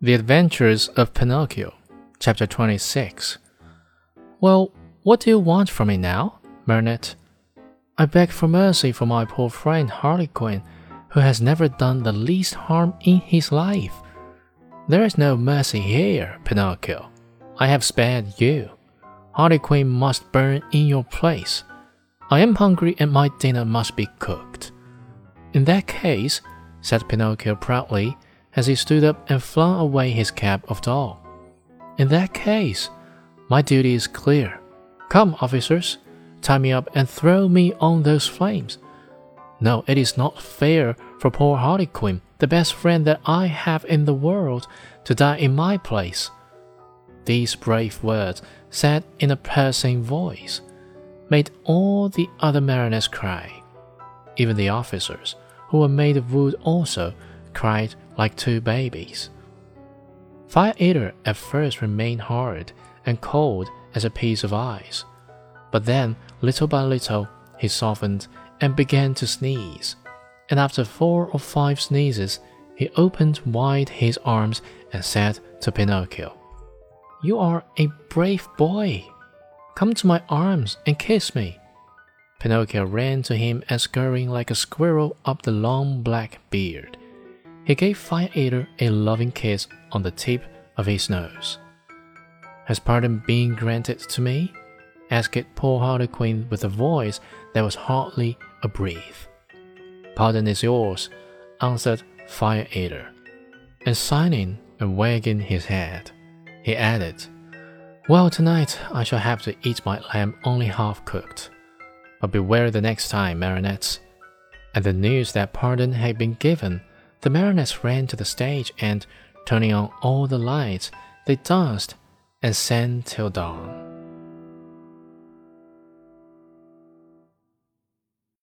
The Adventures of Pinocchio, Chapter 26. Well, what do you want from me now, Marionette? I beg for mercy for my poor friend Harlequin, who has never done the least harm in his life. There is no mercy here, Pinocchio. I have spared you. Harlequin must burn in your place. I am hungry and my dinner must be cooked. In that case, said Pinocchio proudly, as he stood up and flung away his cap of doll. In that case, my duty is clear. Come, officers, tie me up and throw me on those flames. No, it is not fair for poor Harlequin, the best friend that I have in the world, to die in my place. These brave words, said in a piercing voice, made all the other marionettes cry. Even the officers, who were made of wood also, cried like two babies. Fire Eater at first remained hard and cold as a piece of ice, but then, little by little, he softened and began to sneeze. And after four or five sneezes, he opened wide his arms and said to Pinocchio, You are a brave boy. Come to my arms and kiss me. Pinocchio ran to him and scurrying like a squirrel up the long black beard. He gave Fire Eater a loving kiss on the tip of his nose. Has pardon been granted to me? asked poor Harlequin with a voice that was hardly a breath. Pardon is yours, answered Fire Eater. And signing and wagging his head, he added, Well, tonight I shall have to eat my lamb only half cooked. But beware the next time, marionettes. And the news that pardon had been given the marionettes ran to the stage and, turning on all the lights, they danced and sang till dawn.